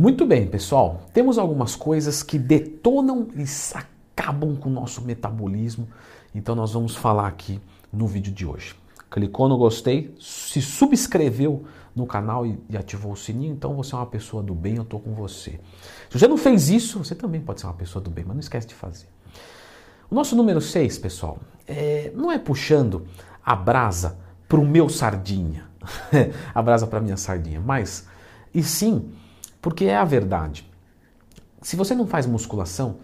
Muito bem, pessoal. Temos algumas coisas que detonam e acabam com o nosso metabolismo. Então nós vamos falar aqui no vídeo de hoje. Clicou no gostei, se subscreveu no canal e, e ativou o sininho, então você é uma pessoa do bem, eu estou com você. Se você não fez isso, você também pode ser uma pessoa do bem, mas não esquece de fazer. O nosso número 6, pessoal, é, não é puxando a brasa para o meu sardinha, a brasa para minha sardinha, mas e sim porque é a verdade. Se você não faz musculação,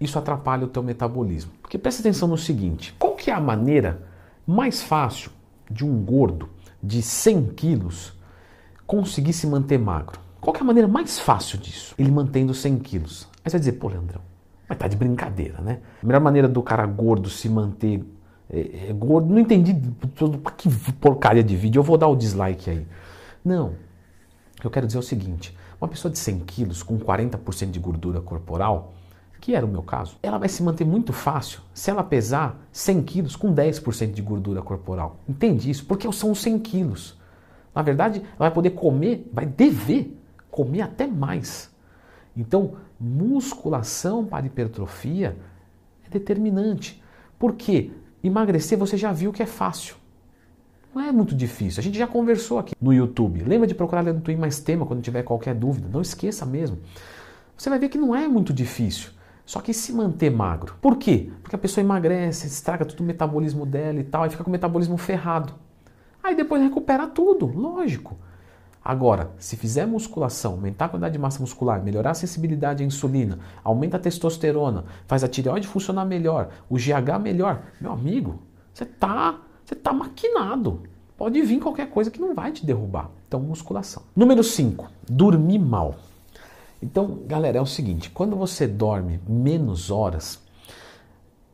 isso atrapalha o teu metabolismo. Porque presta atenção no seguinte: qual que é a maneira mais fácil de um gordo de 100 quilos conseguir se manter magro? Qual que é a maneira mais fácil disso? Ele mantendo 100 quilos. Aí você vai dizer, pô, Leandrão, mas tá de brincadeira, né? A melhor maneira do cara gordo se manter é, é, gordo, não entendi que porcaria de vídeo, eu vou dar o dislike aí. Não, eu quero dizer o seguinte: uma pessoa de 100 quilos com 40% de gordura corporal, que era o meu caso, ela vai se manter muito fácil se ela pesar 100 quilos com 10% de gordura corporal. Entende isso? Porque são os 100 quilos. Na verdade, ela vai poder comer, vai dever comer até mais. Então, musculação para hipertrofia é determinante. Por quê? Emagrecer você já viu que é fácil. Não é muito difícil. A gente já conversou aqui no YouTube. Lembra de procurar no Twin mais tema quando tiver qualquer dúvida. Não esqueça mesmo. Você vai ver que não é muito difícil. Só que se manter magro. Por quê? Porque a pessoa emagrece, estraga todo o metabolismo dela e tal, e fica com o metabolismo ferrado. Aí depois recupera tudo, lógico. Agora, se fizer musculação, aumentar a quantidade de massa muscular, melhorar a sensibilidade à insulina, aumenta a testosterona, faz a tireoide funcionar melhor, o GH melhor, meu amigo, você tá você está maquinado. Pode vir qualquer coisa que não vai te derrubar. Então, musculação. Número 5, dormir mal. Então, galera, é o seguinte: quando você dorme menos horas,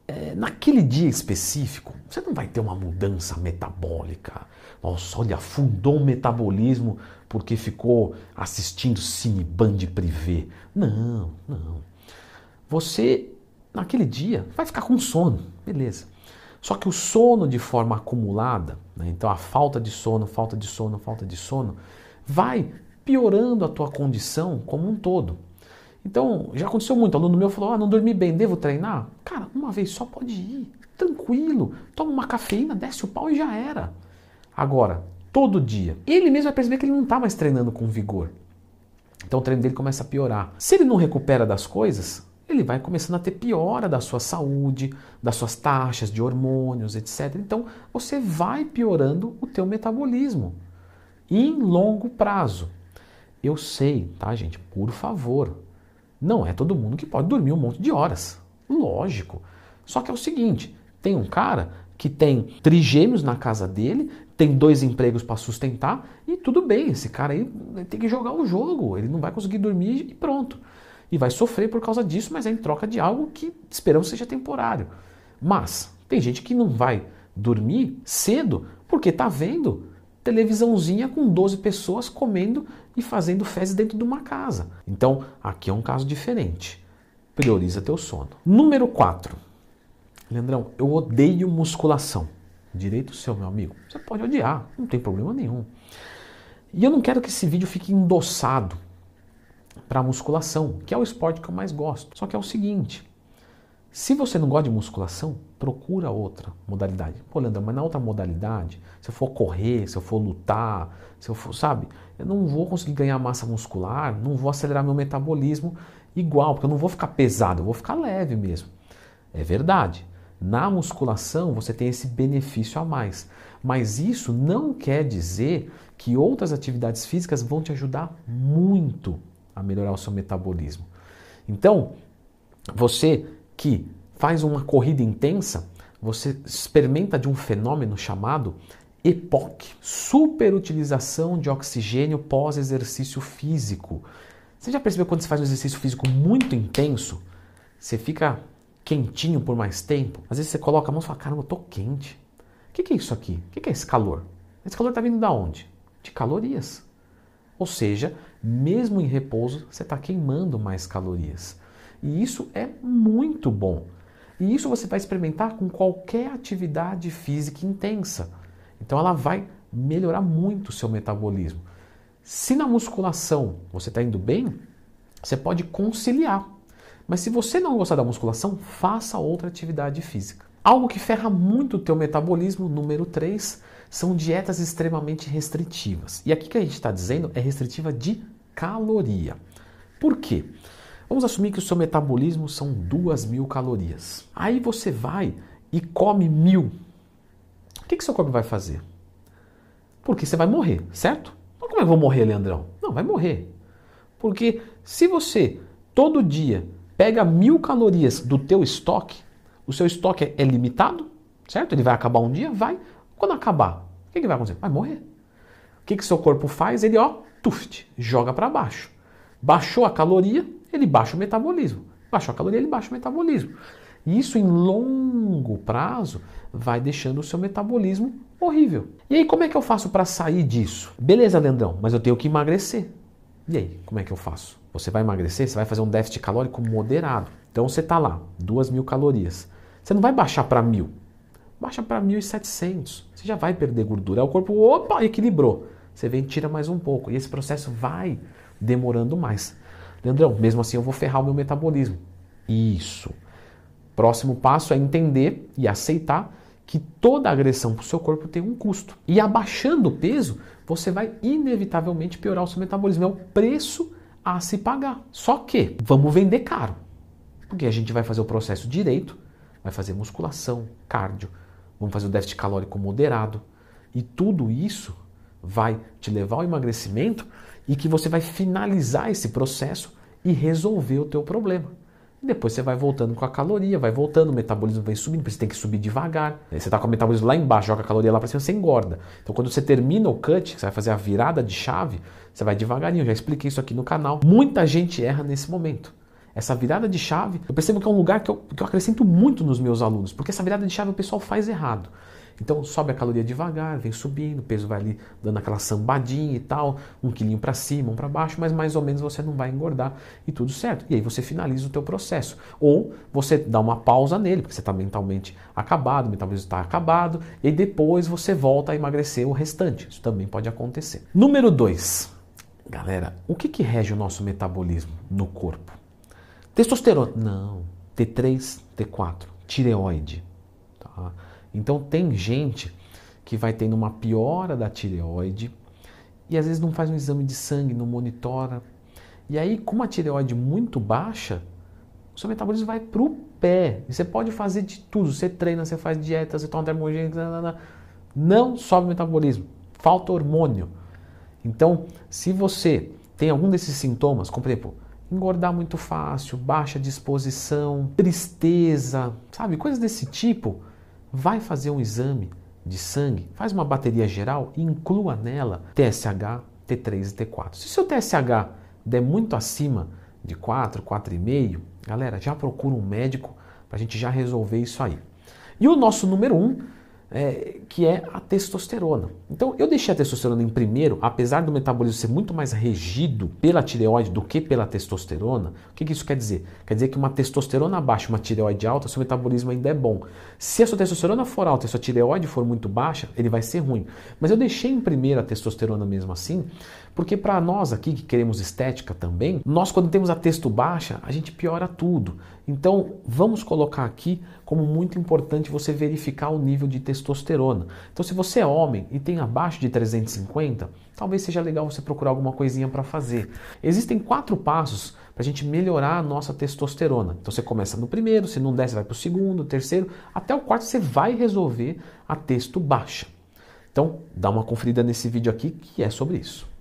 é, naquele dia específico, você não vai ter uma mudança metabólica. Nossa, olha, afundou o metabolismo porque ficou assistindo Cineband Privé. Não, não. Você, naquele dia, vai ficar com sono, beleza. Só que o sono de forma acumulada, né, então a falta de sono, falta de sono, falta de sono, vai piorando a tua condição como um todo. Então, já aconteceu muito. O aluno meu falou: ah, não dormi bem, devo treinar? Cara, uma vez só pode ir, tranquilo. Toma uma cafeína, desce o pau e já era. Agora, todo dia. Ele mesmo vai perceber que ele não está mais treinando com vigor. Então o treino dele começa a piorar. Se ele não recupera das coisas, ele vai começando a ter piora da sua saúde, das suas taxas de hormônios, etc. Então você vai piorando o teu metabolismo em longo prazo. Eu sei, tá, gente? Por favor, não é todo mundo que pode dormir um monte de horas. Lógico. Só que é o seguinte: tem um cara que tem trigêmeos na casa dele, tem dois empregos para sustentar e tudo bem, esse cara aí tem que jogar o jogo, ele não vai conseguir dormir e pronto e vai sofrer por causa disso, mas é em troca de algo que esperamos seja temporário. Mas tem gente que não vai dormir cedo porque está vendo televisãozinha com 12 pessoas comendo e fazendo fezes dentro de uma casa. Então, aqui é um caso diferente. Prioriza teu sono. Número 4. Leandrão, eu odeio musculação. Direito seu, meu amigo. Você pode odiar, não tem problema nenhum. E eu não quero que esse vídeo fique endossado para musculação, que é o esporte que eu mais gosto. Só que é o seguinte: se você não gosta de musculação, procura outra modalidade. Pô, Leandro, mas na outra modalidade, se eu for correr, se eu for lutar, se eu for, sabe, eu não vou conseguir ganhar massa muscular, não vou acelerar meu metabolismo igual, porque eu não vou ficar pesado, eu vou ficar leve mesmo. É verdade. Na musculação você tem esse benefício a mais. Mas isso não quer dizer que outras atividades físicas vão te ajudar muito a melhorar o seu metabolismo. Então, você que faz uma corrida intensa, você experimenta de um fenômeno chamado EPOC, superutilização de oxigênio pós-exercício físico. Você já percebeu quando você faz um exercício físico muito intenso, você fica quentinho por mais tempo? Às vezes você coloca a mão e fala, caramba, eu tô quente. O que, que é isso aqui? O que, que é esse calor? Esse calor está vindo da onde? De calorias. Ou seja, mesmo em repouso, você está queimando mais calorias. E isso é muito bom. E isso você vai experimentar com qualquer atividade física intensa. Então ela vai melhorar muito o seu metabolismo. Se na musculação você está indo bem, Você pode conciliar. Mas se você não gostar da musculação, faça outra atividade física. Algo que ferra muito o teu metabolismo, número 3, são dietas extremamente restritivas. E aqui que a gente está dizendo é restritiva de caloria. Por quê? Vamos assumir que o seu metabolismo são duas mil calorias. Aí você vai e come mil. O que, que seu corpo vai fazer? Porque você vai morrer, certo? Mas como é que eu vou morrer, Leandrão? Não, vai morrer. Porque se você todo dia pega mil calorias do teu estoque, o seu estoque é limitado, certo? Ele vai acabar um dia? Vai. Quando acabar, o que, que vai acontecer? Vai morrer. O que, que seu corpo faz? Ele, ó, tuft, joga para baixo. Baixou a caloria, ele baixa o metabolismo. Baixou a caloria, ele baixa o metabolismo. E isso em longo prazo vai deixando o seu metabolismo horrível. E aí, como é que eu faço para sair disso? Beleza, Leandrão, mas eu tenho que emagrecer. E aí, como é que eu faço? Você vai emagrecer, você vai fazer um déficit calórico moderado. Então você está lá, duas mil calorias. Você não vai baixar para mil. Baixa para 1.700. Você já vai perder gordura. Aí o corpo, opa, equilibrou. Você vem e tira mais um pouco. E esse processo vai demorando mais. Leandrão, mesmo assim eu vou ferrar o meu metabolismo. Isso. Próximo passo é entender e aceitar que toda agressão para o seu corpo tem um custo. E abaixando o peso, você vai inevitavelmente piorar o seu metabolismo. É o preço a se pagar. Só que vamos vender caro. Porque a gente vai fazer o processo direito, vai fazer musculação, cardio, vamos fazer o déficit calórico moderado. E tudo isso vai te levar ao emagrecimento e que você vai finalizar esse processo e resolver o teu problema. E depois você vai voltando com a caloria, vai voltando, o metabolismo vem subindo, você tem que subir devagar. Você está com o metabolismo lá embaixo, joga a caloria lá para cima, você engorda. Então quando você termina o cut, você vai fazer a virada de chave, você vai devagarinho. Eu já expliquei isso aqui no canal. Muita gente erra nesse momento. Essa virada de chave, eu percebo que é um lugar que eu, que eu acrescento muito nos meus alunos, porque essa virada de chave o pessoal faz errado. Então sobe a caloria devagar, vem subindo, o peso vai ali dando aquela sambadinha e tal, um quilinho para cima, um para baixo, mas mais ou menos você não vai engordar e tudo certo. E aí você finaliza o teu processo. Ou você dá uma pausa nele, porque você está mentalmente acabado, metabolismo está acabado, e depois você volta a emagrecer o restante. Isso também pode acontecer. Número 2. Galera, o que, que rege o nosso metabolismo no corpo? Testosterona? Não. T3, T4. Tireoide. Tá? Então tem gente que vai tendo uma piora da tireoide e às vezes não faz um exame de sangue, não monitora. E aí, com uma tireoide muito baixa, o seu metabolismo vai para o pé. E você pode fazer de tudo. Você treina, você faz dieta, você toma termogênico, não sobe o metabolismo. Falta hormônio. Então, se você tem algum desses sintomas, como por exemplo, engordar muito fácil, baixa disposição, tristeza, sabe, coisas desse tipo, vai fazer um exame de sangue, faz uma bateria geral e inclua nela TSH, T3 e T4. Se o seu TSH der muito acima de 4, 4,5, galera, já procura um médico para a gente já resolver isso aí. E o nosso número 1 um é, que é a testosterona. Então eu deixei a testosterona em primeiro, apesar do metabolismo ser muito mais regido pela tireoide do que pela testosterona. O que, que isso quer dizer? Quer dizer que uma testosterona baixa, uma tireoide alta, seu metabolismo ainda é bom. Se a sua testosterona for alta e a sua tireoide for muito baixa, ele vai ser ruim. Mas eu deixei em primeiro a testosterona mesmo assim, porque para nós aqui que queremos estética também, nós quando temos a testo baixa, a gente piora tudo. Então vamos colocar aqui como muito importante você verificar o nível de testosterona. Então, se você é homem e tem abaixo de 350, talvez seja legal você procurar alguma coisinha para fazer. Existem quatro passos para a gente melhorar a nossa testosterona. Então, você começa no primeiro, se não der, você vai para o segundo, terceiro, até o quarto você vai resolver a testo baixa. Então, dá uma conferida nesse vídeo aqui que é sobre isso.